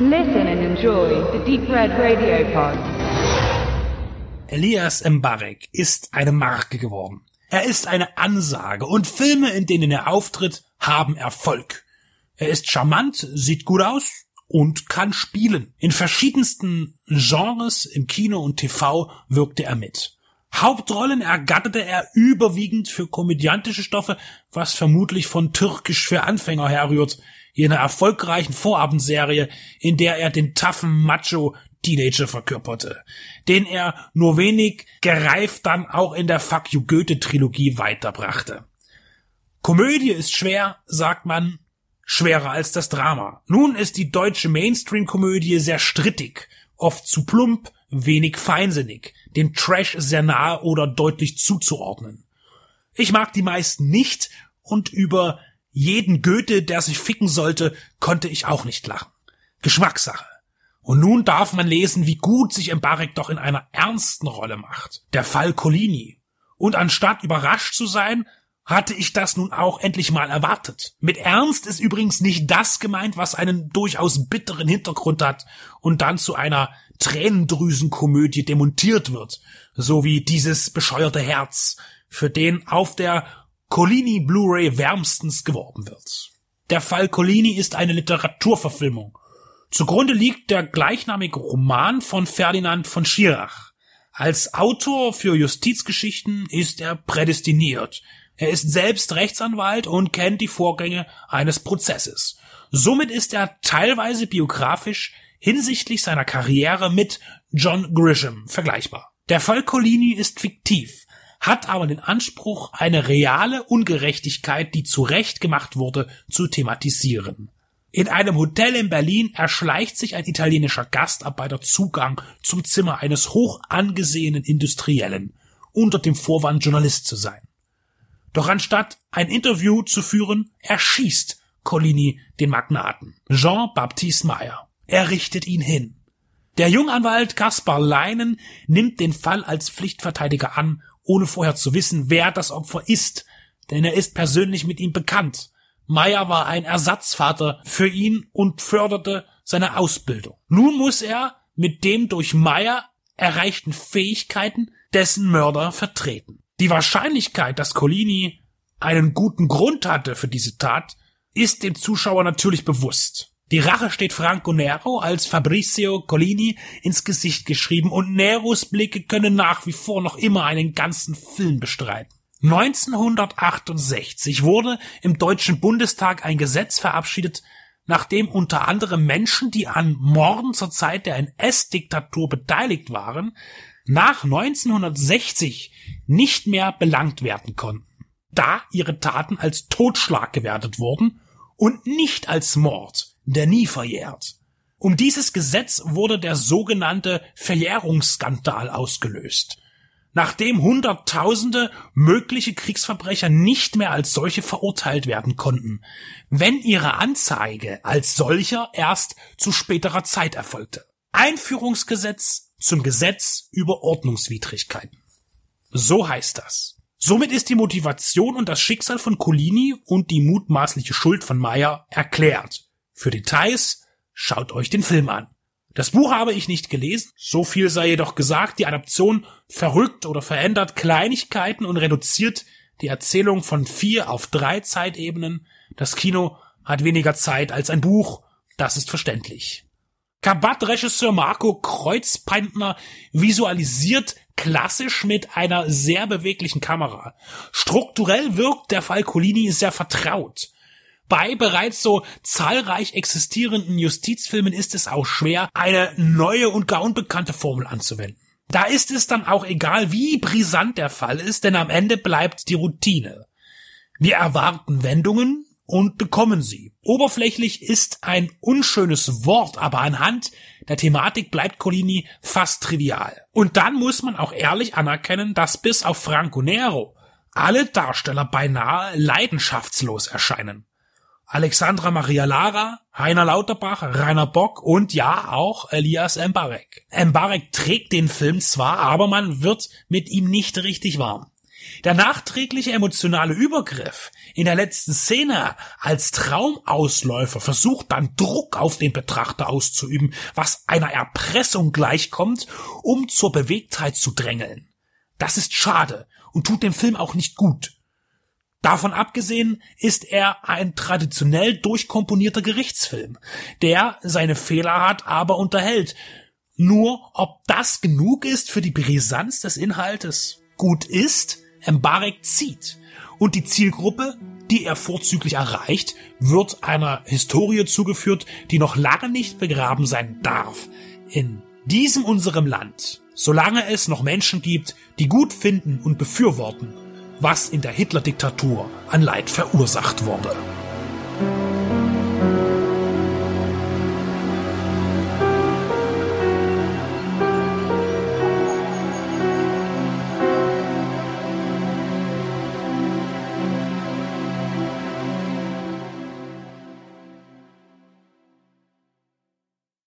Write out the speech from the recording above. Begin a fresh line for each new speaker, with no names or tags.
Listen and enjoy the Deep Red Radio Pod.
Elias Mbarek ist eine Marke geworden. Er ist eine Ansage und Filme, in denen er auftritt, haben Erfolg. Er ist charmant, sieht gut aus und kann spielen. In verschiedensten Genres im Kino und TV wirkte er mit. Hauptrollen ergatterte er überwiegend für komödiantische Stoffe, was vermutlich von Türkisch für Anfänger herrührt, jener erfolgreichen Vorabendserie, in der er den taffen Macho Teenager verkörperte, den er nur wenig gereift dann auch in der Fuck You Goethe Trilogie weiterbrachte. Komödie ist schwer, sagt man, schwerer als das Drama. Nun ist die deutsche Mainstream-Komödie sehr strittig, oft zu plump, wenig feinsinnig, dem Trash sehr nahe oder deutlich zuzuordnen. Ich mag die meisten nicht und über jeden Goethe, der sich ficken sollte, konnte ich auch nicht lachen. Geschmackssache. Und nun darf man lesen, wie gut sich Mbarek doch in einer ernsten Rolle macht. Der Fall Colini. Und anstatt überrascht zu sein, hatte ich das nun auch endlich mal erwartet. Mit Ernst ist übrigens nicht das gemeint, was einen durchaus bitteren Hintergrund hat und dann zu einer Tränendrüsenkomödie demontiert wird, so wie dieses bescheuerte Herz, für den auf der Colini Blu-ray wärmstens geworben wird. Der Fall Colini ist eine Literaturverfilmung. Zugrunde liegt der gleichnamige Roman von Ferdinand von Schirach. Als Autor für Justizgeschichten ist er prädestiniert. Er ist selbst Rechtsanwalt und kennt die Vorgänge eines Prozesses. Somit ist er teilweise biografisch hinsichtlich seiner Karriere mit John Grisham vergleichbar. Der Fall Colini ist fiktiv, hat aber den Anspruch, eine reale Ungerechtigkeit, die zu Recht gemacht wurde, zu thematisieren. In einem Hotel in Berlin erschleicht sich ein italienischer Gastarbeiter Zugang zum Zimmer eines hoch angesehenen Industriellen, unter dem Vorwand Journalist zu sein. Doch anstatt ein Interview zu führen, erschießt Collini den Magnaten, Jean-Baptiste Meyer. Er richtet ihn hin. Der Junganwalt Kaspar Leinen nimmt den Fall als Pflichtverteidiger an, ohne vorher zu wissen, wer das Opfer ist, denn er ist persönlich mit ihm bekannt. Meyer war ein Ersatzvater für ihn und förderte seine Ausbildung. Nun muss er mit dem durch Meyer erreichten Fähigkeiten dessen Mörder vertreten. Die Wahrscheinlichkeit, dass Collini einen guten Grund hatte für diese Tat, ist dem Zuschauer natürlich bewusst. Die Rache steht Franco Nero als Fabrizio Collini ins Gesicht geschrieben und Neros Blicke können nach wie vor noch immer einen ganzen Film bestreiten. 1968 wurde im Deutschen Bundestag ein Gesetz verabschiedet, nachdem unter anderem Menschen, die an Morden zur Zeit der NS-Diktatur beteiligt waren, nach 1960 nicht mehr belangt werden konnten, da ihre Taten als Totschlag gewertet wurden und nicht als Mord der nie verjährt. Um dieses Gesetz wurde der sogenannte Verjährungsskandal ausgelöst, nachdem Hunderttausende mögliche Kriegsverbrecher nicht mehr als solche verurteilt werden konnten, wenn ihre Anzeige als solcher erst zu späterer Zeit erfolgte. Einführungsgesetz zum Gesetz über Ordnungswidrigkeiten. So heißt das. Somit ist die Motivation und das Schicksal von Colini und die mutmaßliche Schuld von Meyer erklärt. Für Details schaut euch den Film an. Das Buch habe ich nicht gelesen, so viel sei jedoch gesagt, die Adaption verrückt oder verändert Kleinigkeiten und reduziert die Erzählung von vier auf drei Zeitebenen. Das Kino hat weniger Zeit als ein Buch, das ist verständlich. Kabat-Regisseur Marco Kreuzpeintner visualisiert klassisch mit einer sehr beweglichen Kamera. Strukturell wirkt der Fall Colini sehr vertraut. Bei bereits so zahlreich existierenden Justizfilmen ist es auch schwer, eine neue und gar unbekannte Formel anzuwenden. Da ist es dann auch egal, wie brisant der Fall ist, denn am Ende bleibt die Routine. Wir erwarten Wendungen und bekommen sie. Oberflächlich ist ein unschönes Wort, aber anhand der Thematik bleibt Colini fast trivial. Und dann muss man auch ehrlich anerkennen, dass bis auf Franco Nero alle Darsteller beinahe leidenschaftslos erscheinen. Alexandra Maria Lara, Heiner Lauterbach, Rainer Bock und ja auch Elias Mbarek. Mbarek trägt den Film zwar, aber man wird mit ihm nicht richtig warm. Der nachträgliche emotionale Übergriff in der letzten Szene als Traumausläufer versucht dann Druck auf den Betrachter auszuüben, was einer Erpressung gleichkommt, um zur Bewegtheit zu drängeln. Das ist schade und tut dem Film auch nicht gut. Davon abgesehen ist er ein traditionell durchkomponierter Gerichtsfilm, der seine Fehler hat, aber unterhält. Nur ob das genug ist für die Brisanz des Inhaltes gut ist, Embarek zieht. Und die Zielgruppe, die er vorzüglich erreicht, wird einer Historie zugeführt, die noch lange nicht begraben sein darf. In diesem unserem Land, solange es noch Menschen gibt, die gut finden und befürworten, was in der Hitler-Diktatur an Leid verursacht wurde.